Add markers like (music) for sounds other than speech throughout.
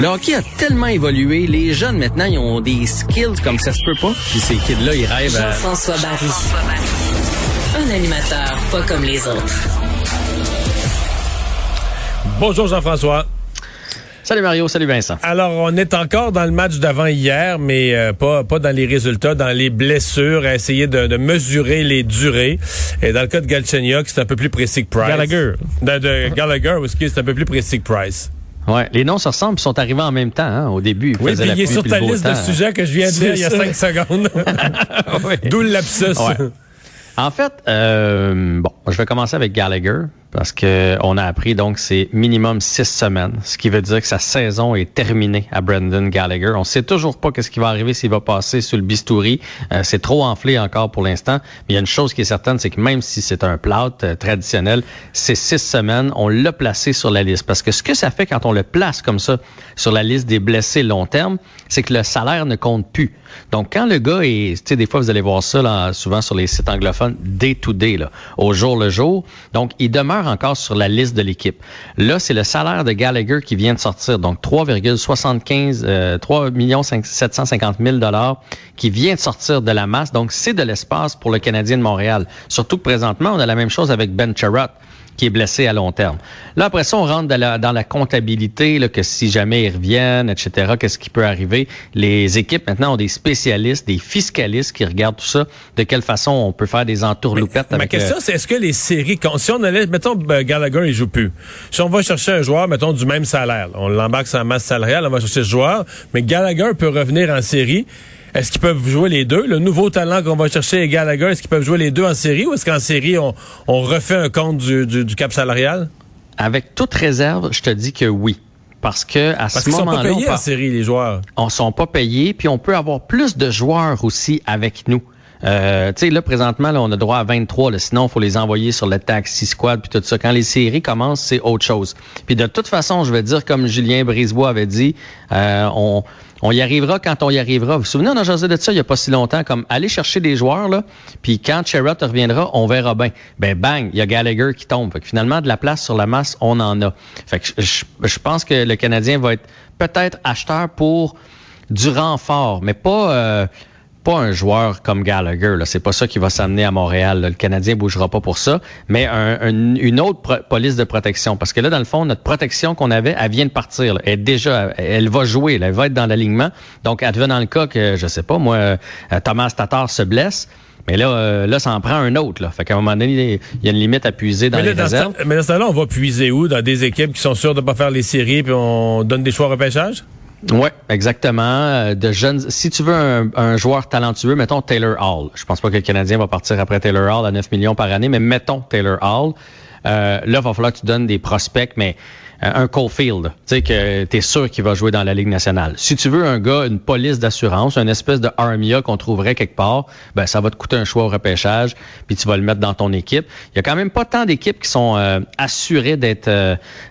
Le hockey a tellement évolué, les jeunes maintenant, ils ont des skills comme ça se peut pas. Puis ces kids-là, ils rêvent à... Jean-François Barry. Un animateur pas comme les autres. Bonjour Jean-François. Salut Mario, salut Vincent. Alors, on est encore dans le match d'avant hier, mais euh, pas, pas dans les résultats, dans les blessures, à essayer de, de mesurer les durées. Et dans le cas de Galchenyuk, c'est un peu plus précis que Price. Gallagher. De, de Gallagher, c'est un peu plus précis que Price. Ouais, les noms se ressemblent, sont arrivés en même temps, hein, au début. Ils Oui, puis la il est sur ta liste de sujets que je viens de dire il y a cinq (laughs) secondes. (laughs) Oui. D'où le lapsus. Ouais. En fait, euh, bon, je vais commencer avec Gallagher parce que on a appris donc c'est minimum six semaines, ce qui veut dire que sa saison est terminée à Brendan Gallagher. On sait toujours pas qu'est-ce qui va arriver s'il va passer sur le bistouri. Euh, c'est trop enflé encore pour l'instant. Mais il y a une chose qui est certaine, c'est que même si c'est un plâtre euh, traditionnel, c'est six semaines. On l'a placé sur la liste parce que ce que ça fait quand on le place comme ça sur la liste des blessés long terme, c'est que le salaire ne compte plus. Donc quand le gars est, tu sais, des fois vous allez voir ça là, souvent sur les sites anglophones, day to day, là, au jour le jour. Donc il demeure encore sur la liste de l'équipe. Là, c'est le salaire de Gallagher qui vient de sortir, donc 3,75, euh, 3 750 000 dollars qui vient de sortir de la masse. Donc c'est de l'espace pour le Canadien de Montréal. Surtout que présentement, on a la même chose avec Ben Charrot qui est blessé à long terme. Là, après ça, on rentre dans la, dans la comptabilité, là, que si jamais ils reviennent, etc., qu'est-ce qui peut arriver? Les équipes, maintenant, ont des spécialistes, des fiscalistes qui regardent tout ça, de quelle façon on peut faire des entourloupettes. Ma avec, question, euh, c'est est-ce que les séries, quand- si on allait, mettons, ben, Gallagher, il joue plus. Si on va chercher un joueur, mettons, du même salaire, on l'embarque sur la masse salariale, on va chercher ce joueur, mais Gallagher peut revenir en série. Est-ce qu'ils peuvent jouer les deux? Le nouveau talent qu'on va chercher est Gallagher. Est-ce qu'ils peuvent jouer les deux en série ou est-ce qu'en série, on, on refait un compte du, du, du cap salarial? avec toute réserve, je te dis que oui. Parce que à Parce ce qu'ils sont pas moment-là, on payés en série, les joueurs. on sont pas payés, puis on peut avoir plus de joueurs aussi avec nous. Euh, tu sais, là, présentement, là, on a droit à 23. Là, sinon, il faut les envoyer sur le taxi squad puis tout ça. Quand les séries commencent, c'est autre chose. Puis de toute façon, je vais dire, comme Julien Brisebois avait dit, euh, on, on y arrivera quand on y arrivera. Vous vous souvenez, on a jasé de ça il y a pas si longtemps, comme aller chercher des joueurs, là, puis quand Sherrod reviendra, on verra bien. Ben bang, il y a Gallagher qui tombe. Finalement, de la place sur la masse, on en a. Fait que je, je pense que le Canadien va être peut-être acheteur pour du renfort, mais pas euh, pas un joueur comme Gallagher. Là, c'est pas ça qui va s'amener à Montréal. là. Le Canadien bougera pas pour ça, mais un- un- une autre pro- police de protection. Parce que là, dans le fond, notre protection qu'on avait, elle vient de partir. là. Elle est déjà, elle va jouer. là. Elle va être dans l'alignement. Donc, advenant le cas que, je sais pas, moi, euh, Thomas Tatar se blesse. Mais là, euh, là, ça en prend un autre. Là. Fait qu'à un moment donné, il y a une limite à puiser dans Mais les là, dans ce réserves. temps- mais dans ce temps-là, on va puiser où? Dans des équipes qui sont sûres de pas faire les séries puis on donne des choix au repêchage? Oui, exactement. Euh, De jeunes. Si tu veux un, joueur talentueux, mettons Taylor Hall. Je pense pas que le Canadien va partir après Taylor Hall à 9 millions par année, mais mettons Taylor Hall. Euh, là, va falloir que tu donnes des prospects, mais euh, un Caulfield, tu sais que tu es sûr qu'il va jouer dans la Ligue nationale. Si tu veux un gars, une police d'assurance, une espèce de Armia qu'on trouverait quelque part, ben ça va te coûter un choix au repêchage, puis tu vas le mettre dans ton équipe. Il y a quand même pas tant d'équipes qui sont euh, assurées d'être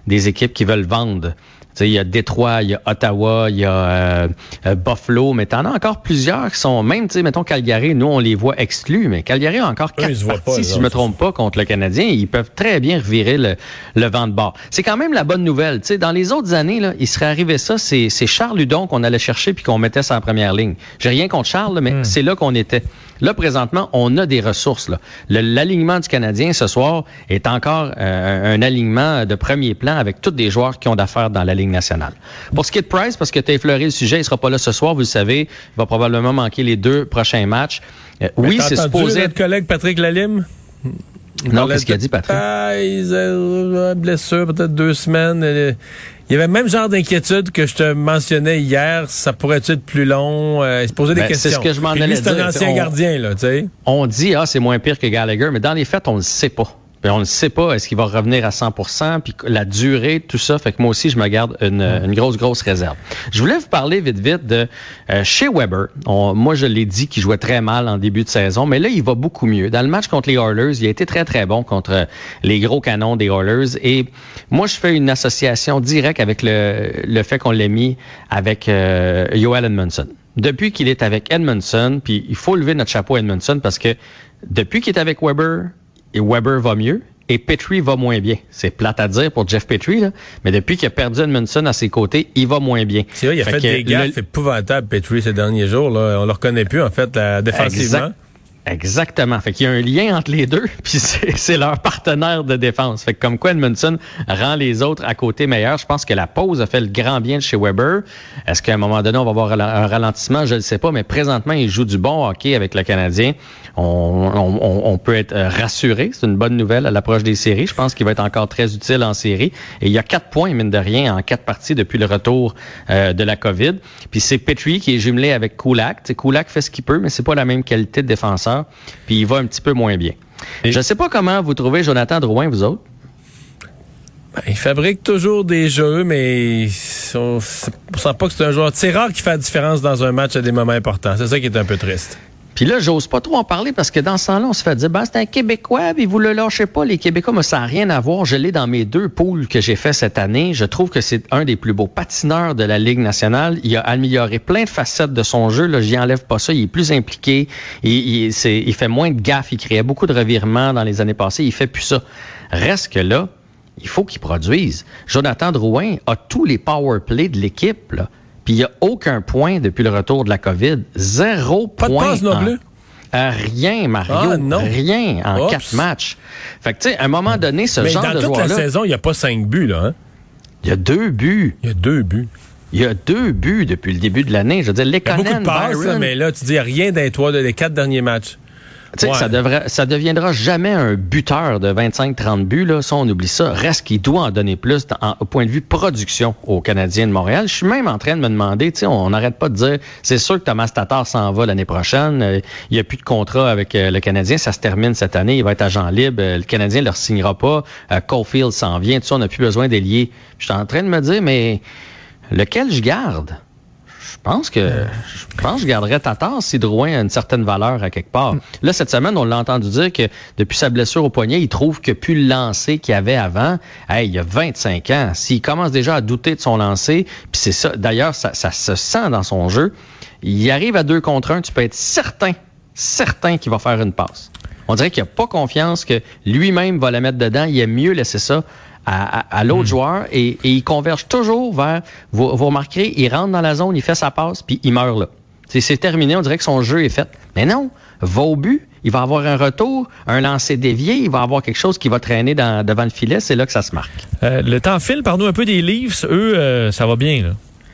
des équipes qui veulent vendre. Tu sais, il y a Détroit, il y a Ottawa, il y a euh, euh, Buffalo, mais t'en as encore plusieurs qui sont, même, tu sais, mettons Calgary, nous, on les voit exclus, mais Calgary a encore quatre parties, pas, si je me trompe pas, contre le Canadien. Ils peuvent très bien revirer le, le vent de bord. C'est quand même la bonne nouvelle. Tu sais, dans les autres années, là, il serait arrivé ça, c'est Charles Ludon qu'on allait chercher puis qu'on mettait sur la première ligne. J'ai rien contre Charles, là, mais Hmm. c'est là qu'on était. Là, présentement, on a des ressources. L'alignement du Canadien ce soir est encore euh, un alignement de premier plan avec tous des joueurs qui ont d'affaires dans la Ligue nationale. Pour ce qui est de Price, parce que tu as effleuré le sujet, il sera pas là ce soir, vous le savez, il va probablement manquer les deux prochains matchs. Euh, oui, c'est supposé notre collègue Patrick Lalime? Non, qu'est-ce qu'il a dit, Patrick? Ah, il a une blessure, peut-être deux semaines. Euh, Il y avait le même genre d'inquiétude que je te mentionnais hier. Ça pourrait être plus long? Euh, il se posait des Ben, c'est questions. ce que je m'en allais c'est un dire. ancien On- gardien, là, tu sais. on dit ah c'est moins pire que Gallagher, mais dans les faits on ne sait pas. On ne sait pas, est-ce qu'il va revenir à 100% puis la durée, tout ça. Fait que moi aussi, je me garde une, une grosse, grosse réserve. Je voulais vous parler vite, vite de euh, chez Weber. moi, je l'ai dit qu'il jouait très mal en début de saison, mais là, il va beaucoup mieux. Dans le match contre les Oilers, il a été très, très bon contre les gros canons des Oilers. Et moi, je fais une association directe avec le, le fait qu'on l'ait mis avec euh, Joel Edmondson. Depuis qu'il est avec Edmondson, puis il faut lever notre chapeau à Edmondson parce que depuis qu'il est avec Weber, et Weber va mieux et Petrie va moins bien. C'est plate à dire pour Jeff Petrie, là, mais depuis qu'il a perdu Edmondson à ses côtés, il va moins bien. C'est vrai, il a fait, des gaffes épouvantables, Petrie, ces derniers jours. Là. On le reconnaît plus, en fait, la, défensivement. Exactement. Fait qu'il y a un lien entre les deux, (laughs) puis c'est leur partenaire de défense. Fait que comme quoi Edmondson rend les autres à côté meilleurs. Je pense que la pause a fait le grand bien de chez Weber. Est-ce qu'à un moment donné, on va avoir un ralentissement? Je ne sais pas, mais présentement, il joue du bon hockey avec le Canadien. On, on, on peut être rassuré. C'est une bonne nouvelle à l'approche des séries. Je pense qu'il va être encore très utile en série. Et il y a quatre points, mine de rien, en quatre parties depuis le retour euh, de la COVID. Puis c'est Petrie qui est jumelé avec Kulak. T'sais, Kulak fait ce qu'il peut, mais c'est pas la même qualité de défenseur puis il va un petit peu moins bien. Je ne sais pas comment vous trouvez Jonathan Drouin, vous autres. Ben, il fabrique toujours des jeux, mais on ne sent pas que c'est un joueur. C'est rare qu'il fait la différence dans un match à des moments importants. C'est ça qui est un peu triste. Puis là, j'ose pas trop en parler parce que dans ce temps-là, on se fait dire, ben, c'est un Québécois, puis vous le lâchez pas. Les Québécois, mais ça n'a rien à voir. Je l'ai dans mes deux poules que j'ai fait cette année. Je trouve que c'est un des plus beaux patineurs de la Ligue nationale. Il a amélioré plein de facettes de son jeu. Là, j'y enlève pas ça. Il est plus impliqué. Il, il, il fait moins de gaffes. Il créait beaucoup de revirements dans les années passées. Il fait plus ça. Reste que là, il faut qu'il produise. Jonathan Drouin a tous les power plays de l'équipe, là. Puis il n'y a aucun point depuis le retour de la COVID. Zéro Pas point. de passe non plus? rien, Mario. Ah, non. Rien en quatre matchs. Fait que, tu sais, à un moment donné, ce Mais genre dans de toute joueur-là, la saison, il n'y a pas cinq buts, là. Hein? il y a deux buts. Il y a deux buts. Il y a deux buts depuis le début de l'année. Je veux dire, Il y a beaucoup Lekonen, de passes, Byron, là, mais là, tu dis, rien d'un toit des quatre derniers matchs. Ouais. ça, devrait, ça deviendra jamais un buteur de 25-30 buts. Là. Ça, on oublie ça. Reste qu'il doit en donner plus en- au point de vue production aux Canadiens de Montréal. Je suis même en train de me demander, on n'arrête pas de dire, c'est sûr que Thomas Tatar s'en va l'année prochaine. Euh, il n'y a plus de contrat avec euh, le Canadien. Ça se termine cette année. Il va être agent libre. Euh, le Canadien ne le signera pas. Caulfield s'en vient. On n'a plus besoin d'ailier. Je suis en train de me dire, mais lequel je garde? Je pense que je pense que je garderais Tatar si Drouin a une certaine valeur à quelque part. Là, cette semaine, on l'a entendu dire que depuis sa blessure au poignet, il trouve que plus le lancer qu'il avait avant. Hey, il a 25 ans. S'il commence déjà à douter de son lancer, puis c'est ça. D'ailleurs, ça, ça se sent dans son jeu. Il arrive à deux contre un, tu peux être certain, certain qu'il va faire une passe. On dirait qu'il n'a pas confiance que lui-même va la mettre dedans. Il aime mieux laisser ça à, à- à l'autre joueur et, et il converge toujours vers, vous, vous remarquerez, il rentre dans la zone, il fait sa passe, puis il meurt là. C'est c'est terminé, on dirait que son jeu est fait. Mais non, va au but, il va avoir un retour, un lancer dévié, il va avoir quelque chose qui va traîner dans- devant le filet, c'est là que ça se marque. Euh, le temps file, parle-nous un peu des Leafs. Eux, euh, ça va bien, là.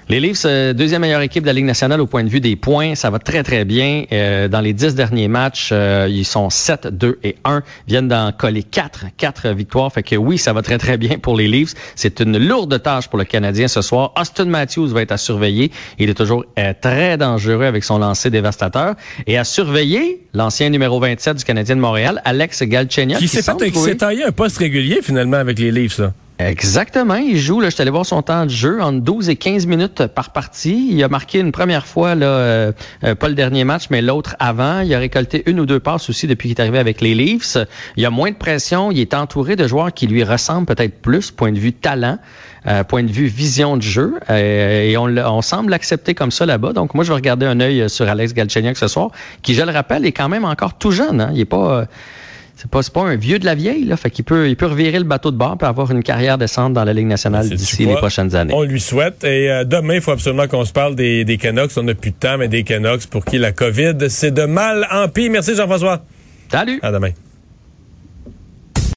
Les Leafs, euh, deuxième meilleure équipe de la Ligue nationale au point de vue des points. Ça va très, très bien. Euh, dans les dix derniers matchs, euh, ils sont 7, 2 et 1. Viennent d'en coller 4, 4 victoires. Fait que oui, ça va très, très bien pour les Leafs. C'est une lourde tâche pour le Canadien ce soir. Austin Matthews va être à surveiller. Il est toujours euh, très dangereux avec son lancer dévastateur. Et à surveiller, l'ancien numéro 27 du Canadien de Montréal, Alex Galchenyuk. Qui s'est fait, qui trouver- s'est taillé un poste régulier, finalement, avec les Leafs, là. Exactement, il joue. Là, je suis allé voir son temps de jeu entre 12 et 15 minutes par partie. Il a marqué une première fois, là, euh, euh, pas le dernier match, mais l'autre avant. Il a récolté une ou deux passes aussi depuis qu'il est arrivé avec les Leafs. Il a moins de pression. Il est entouré de joueurs qui lui ressemblent peut-être plus, point de vue talent, euh, point de vue vision de jeu. Euh, et on, on semble l'accepter comme ça là-bas. Donc moi, je vais regarder un œil sur Alex Galchenyuk ce soir, qui, je le rappelle, est quand même encore tout jeune. Hein? Il est pas... euh, c'est pas, pas un vieux de la vieille, là. Fait qu'il peut, il peut revirer le bateau de bord et avoir une carrière décente dans la Ligue nationale d'ici les prochaines années. On lui souhaite. Et euh, demain, il faut absolument qu'on se parle des, des Canucks. On n'a plus de temps, mais des Canucks pour qui la COVID, c'est de mal en pis. Merci, Jean-François. Salut! À demain.